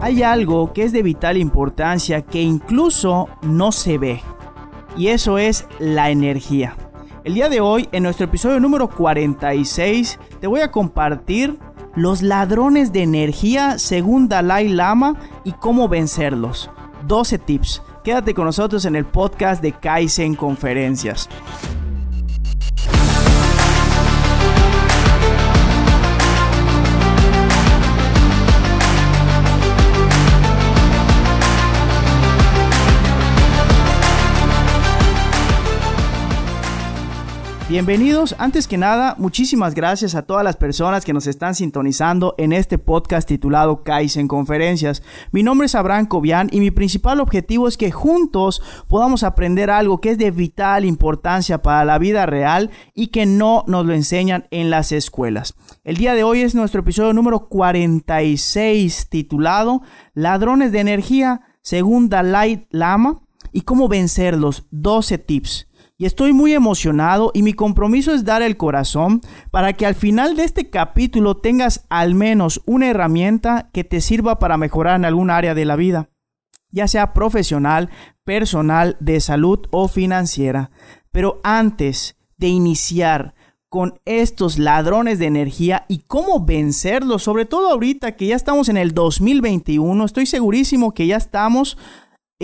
Hay algo que es de vital importancia que incluso no se ve. Y eso es la energía. El día de hoy, en nuestro episodio número 46, te voy a compartir los ladrones de energía según Dalai Lama y cómo vencerlos. 12 tips. Quédate con nosotros en el podcast de Kaizen Conferencias. Bienvenidos, antes que nada, muchísimas gracias a todas las personas que nos están sintonizando en este podcast titulado Kaizen Conferencias. Mi nombre es Abraham Cobian y mi principal objetivo es que juntos podamos aprender algo que es de vital importancia para la vida real y que no nos lo enseñan en las escuelas. El día de hoy es nuestro episodio número 46 titulado Ladrones de Energía según Dalai Lama y cómo vencerlos, 12 tips y estoy muy emocionado y mi compromiso es dar el corazón para que al final de este capítulo tengas al menos una herramienta que te sirva para mejorar en algún área de la vida, ya sea profesional, personal, de salud o financiera. Pero antes de iniciar con estos ladrones de energía y cómo vencerlos, sobre todo ahorita que ya estamos en el 2021, estoy segurísimo que ya estamos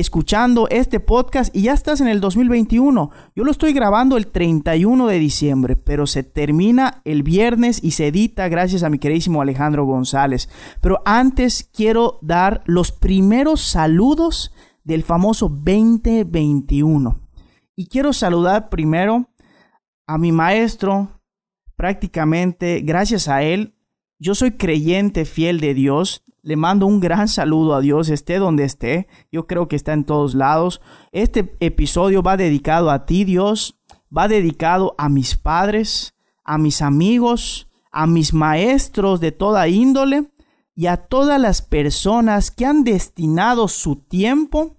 escuchando este podcast y ya estás en el 2021. Yo lo estoy grabando el 31 de diciembre, pero se termina el viernes y se edita gracias a mi queridísimo Alejandro González. Pero antes quiero dar los primeros saludos del famoso 2021. Y quiero saludar primero a mi maestro, prácticamente gracias a él, yo soy creyente fiel de Dios. Le mando un gran saludo a Dios, esté donde esté. Yo creo que está en todos lados. Este episodio va dedicado a ti, Dios. Va dedicado a mis padres, a mis amigos, a mis maestros de toda índole y a todas las personas que han destinado su tiempo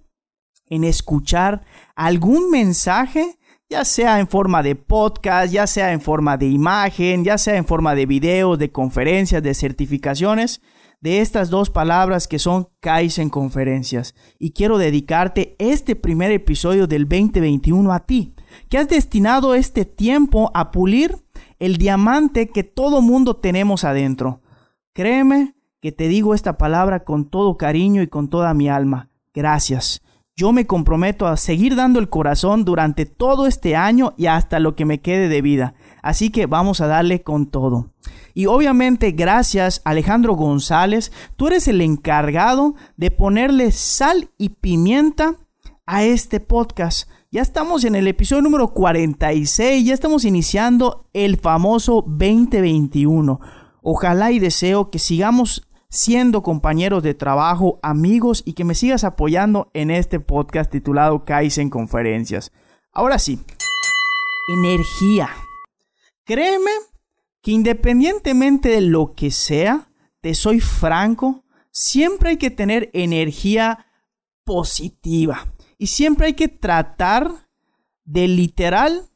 en escuchar algún mensaje ya sea en forma de podcast, ya sea en forma de imagen, ya sea en forma de videos, de conferencias, de certificaciones de estas dos palabras que son Kaizen Conferencias. Y quiero dedicarte este primer episodio del 2021 a ti, que has destinado este tiempo a pulir el diamante que todo mundo tenemos adentro. Créeme que te digo esta palabra con todo cariño y con toda mi alma. Gracias. Yo me comprometo a seguir dando el corazón durante todo este año y hasta lo que me quede de vida. Así que vamos a darle con todo. Y obviamente gracias Alejandro González, tú eres el encargado de ponerle sal y pimienta a este podcast. Ya estamos en el episodio número 46, ya estamos iniciando el famoso 2021. Ojalá y deseo que sigamos siendo compañeros de trabajo, amigos y que me sigas apoyando en este podcast titulado Kaizen Conferencias. Ahora sí, energía. Créeme que independientemente de lo que sea, te soy franco, siempre hay que tener energía positiva y siempre hay que tratar de literal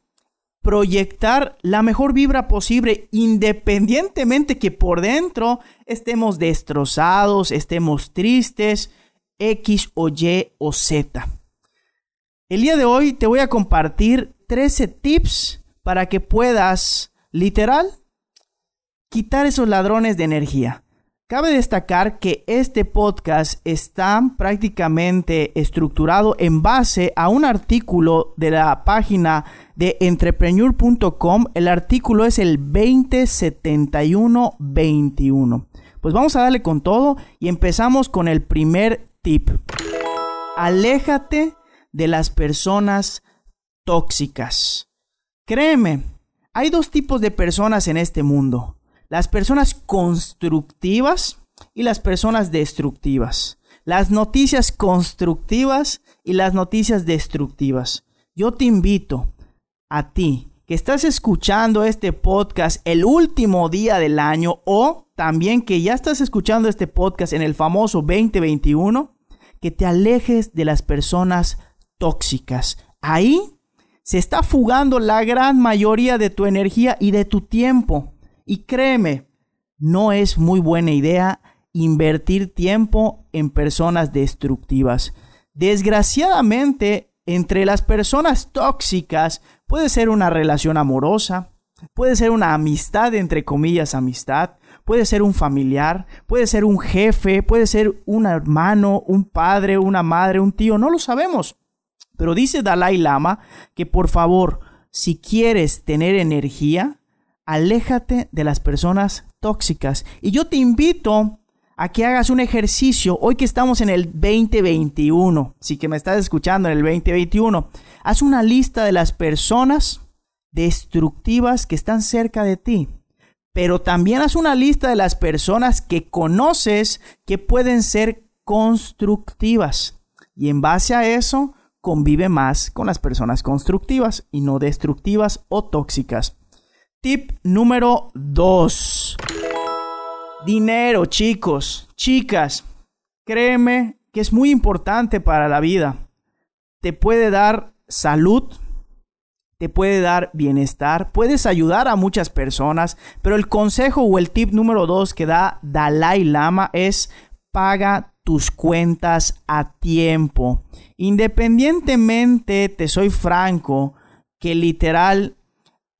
proyectar la mejor vibra posible independientemente que por dentro estemos destrozados, estemos tristes, X o Y o Z. El día de hoy te voy a compartir 13 tips para que puedas, literal, quitar esos ladrones de energía. Cabe destacar que este podcast está prácticamente estructurado en base a un artículo de la página de entrepreneur.com. El artículo es el 207121. Pues vamos a darle con todo y empezamos con el primer tip. Aléjate de las personas tóxicas. Créeme, hay dos tipos de personas en este mundo. Las personas constructivas y las personas destructivas. Las noticias constructivas y las noticias destructivas. Yo te invito a ti que estás escuchando este podcast el último día del año o también que ya estás escuchando este podcast en el famoso 2021, que te alejes de las personas tóxicas. Ahí se está fugando la gran mayoría de tu energía y de tu tiempo. Y créeme, no es muy buena idea invertir tiempo en personas destructivas. Desgraciadamente, entre las personas tóxicas puede ser una relación amorosa, puede ser una amistad, entre comillas, amistad, puede ser un familiar, puede ser un jefe, puede ser un hermano, un padre, una madre, un tío, no lo sabemos. Pero dice Dalai Lama que por favor, si quieres tener energía, aléjate de las personas tóxicas. Y yo te invito a que hagas un ejercicio hoy que estamos en el 2021. Si que me estás escuchando en el 2021, haz una lista de las personas destructivas que están cerca de ti. Pero también haz una lista de las personas que conoces que pueden ser constructivas. Y en base a eso, convive más con las personas constructivas y no destructivas o tóxicas. Tip número 2. Dinero, chicos, chicas. Créeme que es muy importante para la vida. Te puede dar salud, te puede dar bienestar, puedes ayudar a muchas personas, pero el consejo o el tip número 2 que da Dalai Lama es paga tus cuentas a tiempo. Independientemente, te soy franco, que literal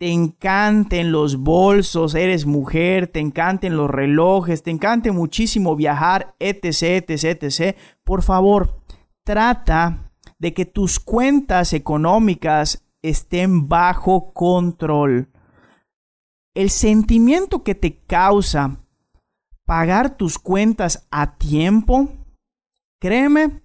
te encanten los bolsos, eres mujer, te encanten los relojes, te encante muchísimo viajar, etc, etc, etc. Por favor, trata de que tus cuentas económicas estén bajo control. El sentimiento que te causa pagar tus cuentas a tiempo, créeme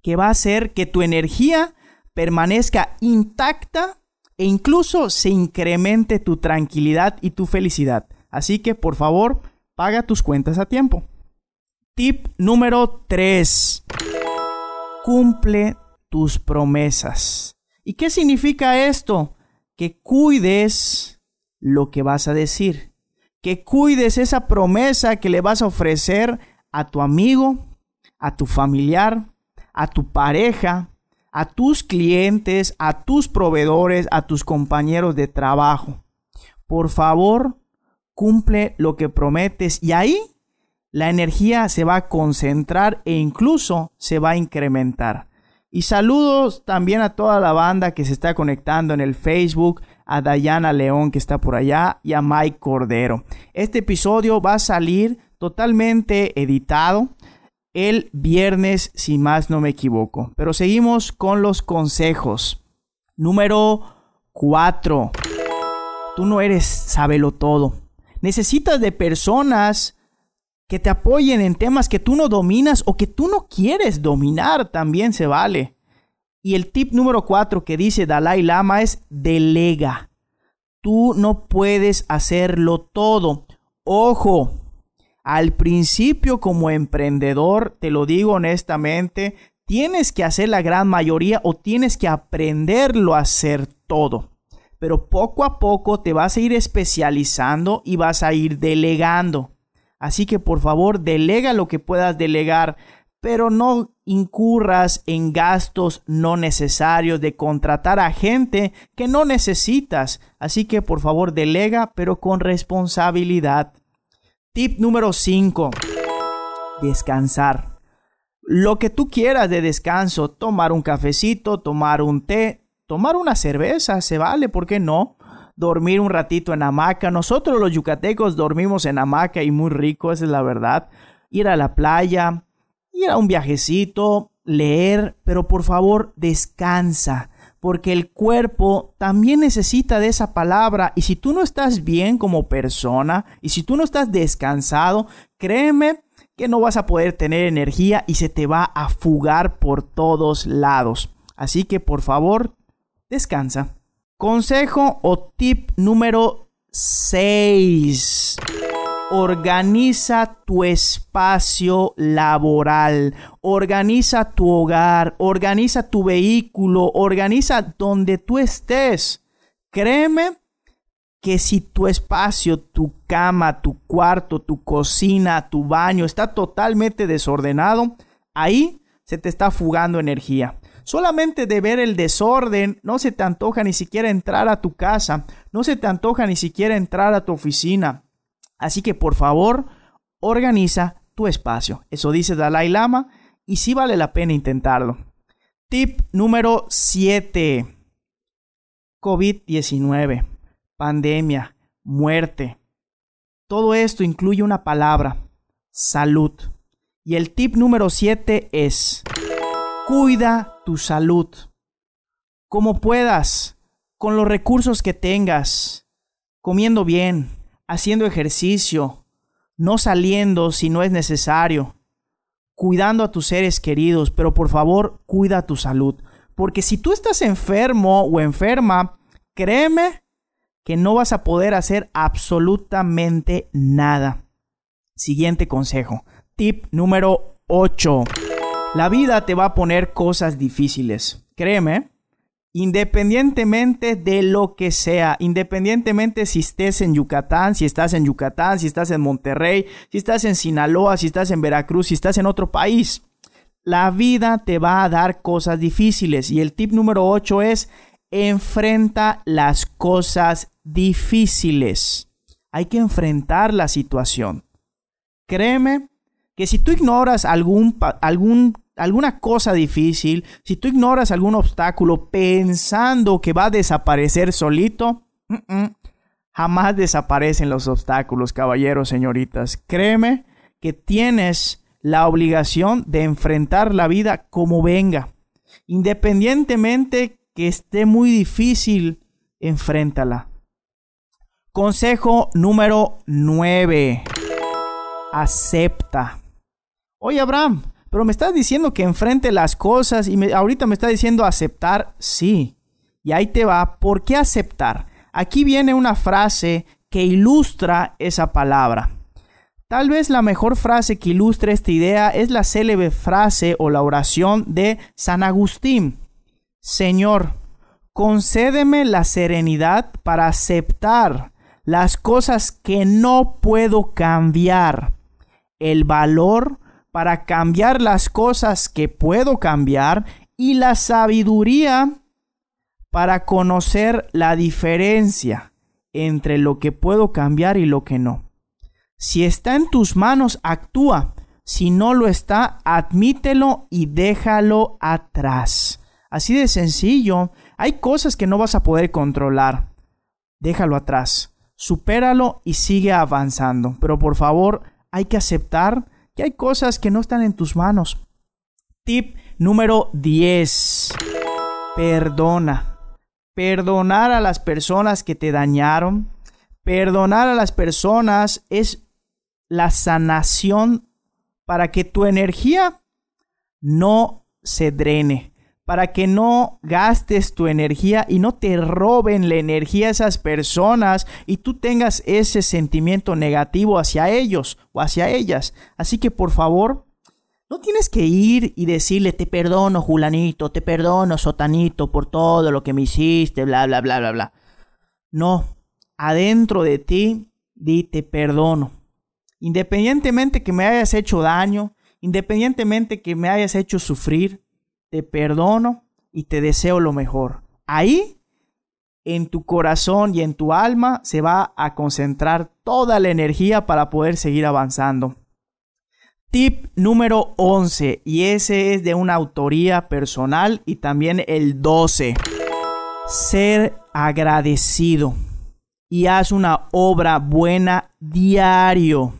que va a hacer que tu energía permanezca intacta e incluso se incremente tu tranquilidad y tu felicidad. Así que por favor, paga tus cuentas a tiempo. Tip número 3. Cumple tus promesas. ¿Y qué significa esto? Que cuides lo que vas a decir que cuides esa promesa que le vas a ofrecer a tu amigo, a tu familiar, a tu pareja, a tus clientes, a tus proveedores, a tus compañeros de trabajo. Por favor, cumple lo que prometes y ahí la energía se va a concentrar e incluso se va a incrementar. Y saludos también a toda la banda que se está conectando en el Facebook, a Dayana León que está por allá y a Mike Cordero. Este episodio va a salir totalmente editado el viernes, si más no me equivoco. Pero seguimos con los consejos. Número 4. Tú no eres sábelo todo. Necesitas de personas que te apoyen en temas que tú no dominas o que tú no quieres dominar, también se vale. Y el tip número cuatro que dice Dalai Lama es delega. Tú no puedes hacerlo todo. Ojo, al principio como emprendedor, te lo digo honestamente, tienes que hacer la gran mayoría o tienes que aprenderlo a hacer todo. Pero poco a poco te vas a ir especializando y vas a ir delegando. Así que por favor, delega lo que puedas delegar, pero no incurras en gastos no necesarios de contratar a gente que no necesitas. Así que por favor, delega, pero con responsabilidad. Tip número 5. Descansar. Lo que tú quieras de descanso, tomar un cafecito, tomar un té, tomar una cerveza, se vale, ¿por qué no? dormir un ratito en hamaca. Nosotros los yucatecos dormimos en hamaca y muy rico, esa es la verdad. Ir a la playa, ir a un viajecito, leer, pero por favor descansa, porque el cuerpo también necesita de esa palabra y si tú no estás bien como persona y si tú no estás descansado, créeme que no vas a poder tener energía y se te va a fugar por todos lados. Así que por favor, descansa. Consejo o tip número 6. Organiza tu espacio laboral, organiza tu hogar, organiza tu vehículo, organiza donde tú estés. Créeme que si tu espacio, tu cama, tu cuarto, tu cocina, tu baño está totalmente desordenado, ahí se te está fugando energía. Solamente de ver el desorden, no se te antoja ni siquiera entrar a tu casa, no se te antoja ni siquiera entrar a tu oficina. Así que por favor, organiza tu espacio. Eso dice Dalai Lama y sí vale la pena intentarlo. Tip número 7. COVID-19, pandemia, muerte. Todo esto incluye una palabra, salud. Y el tip número 7 es, cuida tu salud. Como puedas, con los recursos que tengas, comiendo bien, haciendo ejercicio, no saliendo si no es necesario, cuidando a tus seres queridos, pero por favor, cuida tu salud. Porque si tú estás enfermo o enferma, créeme que no vas a poder hacer absolutamente nada. Siguiente consejo. Tip número 8. La vida te va a poner cosas difíciles. Créeme, independientemente de lo que sea, independientemente si estés en Yucatán, si estás en Yucatán, si estás en Monterrey, si estás en Sinaloa, si estás en Veracruz, si estás en otro país. La vida te va a dar cosas difíciles y el tip número 8 es enfrenta las cosas difíciles. Hay que enfrentar la situación. Créeme que si tú ignoras algún, algún, alguna cosa difícil, si tú ignoras algún obstáculo pensando que va a desaparecer solito, jamás desaparecen los obstáculos, caballeros, señoritas. Créeme que tienes la obligación de enfrentar la vida como venga. Independientemente que esté muy difícil, enfréntala. Consejo número 9. Acepta. Oye, Abraham, pero me estás diciendo que enfrente las cosas y ahorita me estás diciendo aceptar. Sí. Y ahí te va. ¿Por qué aceptar? Aquí viene una frase que ilustra esa palabra. Tal vez la mejor frase que ilustre esta idea es la célebre frase o la oración de San Agustín. Señor, concédeme la serenidad para aceptar las cosas que no puedo cambiar, el valor para cambiar las cosas que puedo cambiar y la sabiduría para conocer la diferencia entre lo que puedo cambiar y lo que no. Si está en tus manos, actúa. Si no lo está, admítelo y déjalo atrás. Así de sencillo. Hay cosas que no vas a poder controlar. Déjalo atrás. Supéralo y sigue avanzando. Pero por favor, hay que aceptar que hay cosas que no están en tus manos. Tip número 10. Perdona. Perdonar a las personas que te dañaron. Perdonar a las personas es la sanación para que tu energía no se drene para que no gastes tu energía y no te roben la energía a esas personas y tú tengas ese sentimiento negativo hacia ellos o hacia ellas. Así que por favor, no tienes que ir y decirle te perdono Julanito, te perdono Sotanito por todo lo que me hiciste, bla, bla, bla, bla, bla. No, adentro de ti, di te perdono. Independientemente que me hayas hecho daño, independientemente que me hayas hecho sufrir, te perdono y te deseo lo mejor. Ahí, en tu corazón y en tu alma, se va a concentrar toda la energía para poder seguir avanzando. Tip número 11, y ese es de una autoría personal y también el 12. Ser agradecido y haz una obra buena diario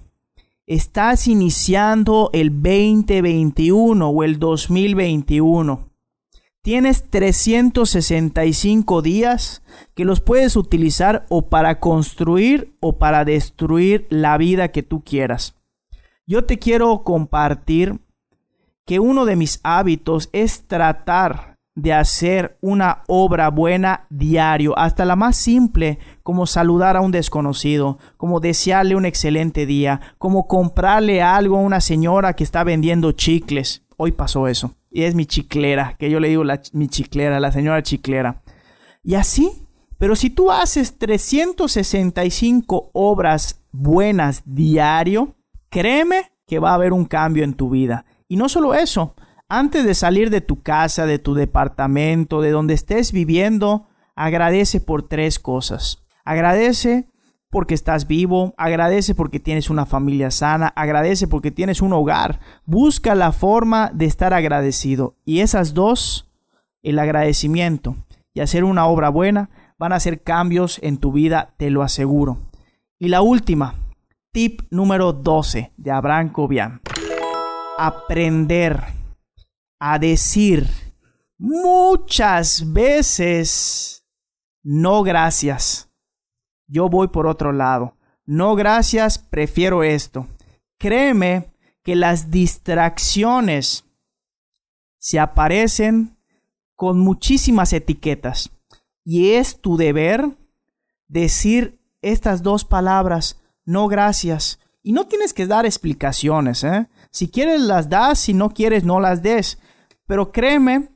estás iniciando el 2021 o el 2021. Tienes 365 días que los puedes utilizar o para construir o para destruir la vida que tú quieras. Yo te quiero compartir que uno de mis hábitos es tratar de hacer una obra buena diario, hasta la más simple, como saludar a un desconocido, como desearle un excelente día, como comprarle algo a una señora que está vendiendo chicles. Hoy pasó eso. Y es mi chiclera, que yo le digo mi chiclera, la señora chiclera. Y así, pero si tú haces 365 obras buenas diario, créeme que va a haber un cambio en tu vida. Y no solo eso, Antes de salir de tu casa, de tu departamento, de donde estés viviendo, agradece por tres cosas. Agradece porque estás vivo, agradece porque tienes una familia sana, agradece porque tienes un hogar. Busca la forma de estar agradecido. Y esas dos, el agradecimiento y hacer una obra buena, van a hacer cambios en tu vida, te lo aseguro. Y la última, tip número 12 de Abraham Cobian. Aprender a decir muchas veces no gracias. Yo voy por otro lado. No gracias, prefiero esto. Créeme que las distracciones se aparecen con muchísimas etiquetas. Y es tu deber decir estas dos palabras, no gracias. Y no tienes que dar explicaciones, ¿eh? Si quieres las das, si no quieres no las des. Pero créeme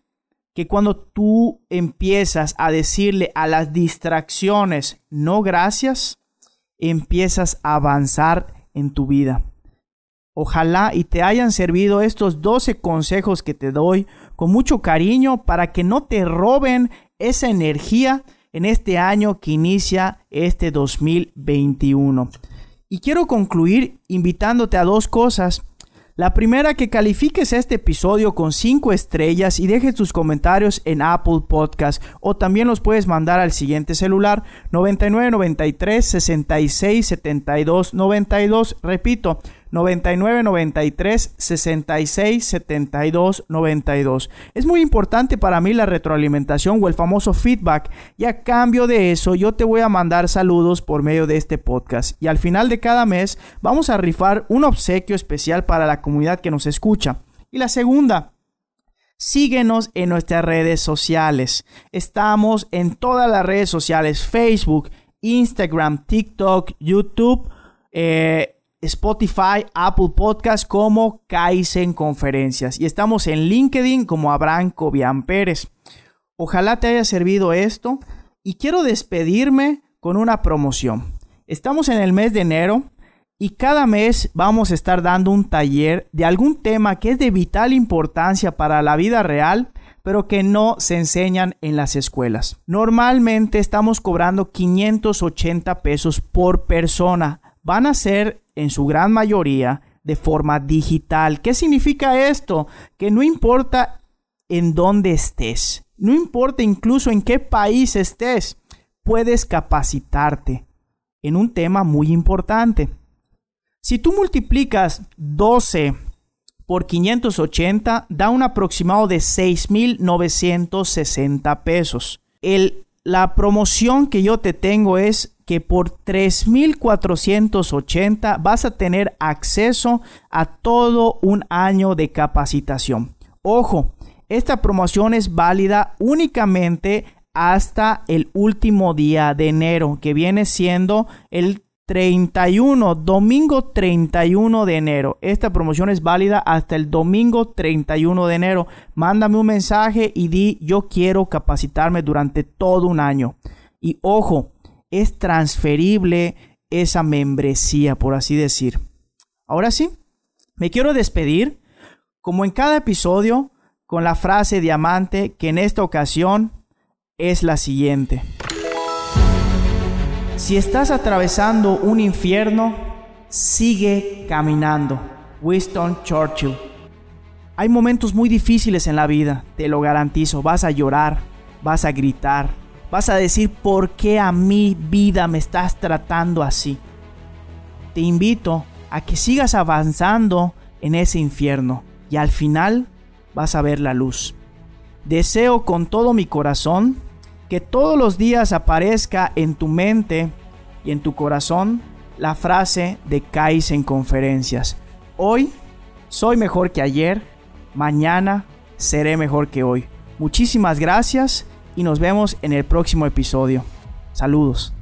que cuando tú empiezas a decirle a las distracciones no gracias, empiezas a avanzar en tu vida. Ojalá y te hayan servido estos 12 consejos que te doy con mucho cariño para que no te roben esa energía en este año que inicia este 2021. Y quiero concluir invitándote a dos cosas. La primera, que califiques este episodio con 5 estrellas y dejes tus comentarios en Apple Podcast o también los puedes mandar al siguiente celular 9993 66 72 92. Repito, 99 93 66 72 92. Es muy importante para mí la retroalimentación o el famoso feedback y a cambio de eso yo te voy a mandar saludos por medio de este podcast y al final de cada mes vamos a rifar un obsequio especial para la comunidad que nos escucha. Y la segunda, Síguenos en nuestras redes sociales. Estamos en todas las redes sociales, Facebook, Instagram, TikTok, YouTube. Eh, Spotify, Apple Podcast como Kaizen Conferencias. Y estamos en LinkedIn como Abraham Cobian Pérez. Ojalá te haya servido esto. Y quiero despedirme con una promoción. Estamos en el mes de enero y cada mes vamos a estar dando un taller de algún tema que es de vital importancia para la vida real pero que no se enseñan en las escuelas. Normalmente estamos cobrando 580 pesos por persona. Van a ser en su gran mayoría de forma digital. ¿Qué significa esto? Que no importa en dónde estés, no importa incluso en qué país estés, puedes capacitarte en un tema muy importante. Si tú multiplicas 12 por 580, da un aproximado de 6.960 pesos. El, la promoción que yo te tengo es que por 3.480 vas a tener acceso a todo un año de capacitación. Ojo, esta promoción es válida únicamente hasta el último día de enero, que viene siendo el 31, domingo 31 de enero. Esta promoción es válida hasta el domingo 31 de enero. Mándame un mensaje y di yo quiero capacitarme durante todo un año. Y ojo, es transferible esa membresía, por así decir. Ahora sí, me quiero despedir, como en cada episodio, con la frase diamante que en esta ocasión es la siguiente. Si estás atravesando un infierno, sigue caminando. Winston Churchill. Hay momentos muy difíciles en la vida, te lo garantizo. Vas a llorar, vas a gritar, Vas a decir, ¿por qué a mi vida me estás tratando así? Te invito a que sigas avanzando en ese infierno y al final vas a ver la luz. Deseo con todo mi corazón que todos los días aparezca en tu mente y en tu corazón la frase de Kais en conferencias. Hoy soy mejor que ayer, mañana seré mejor que hoy. Muchísimas gracias y nos vemos en el próximo episodio. Saludos.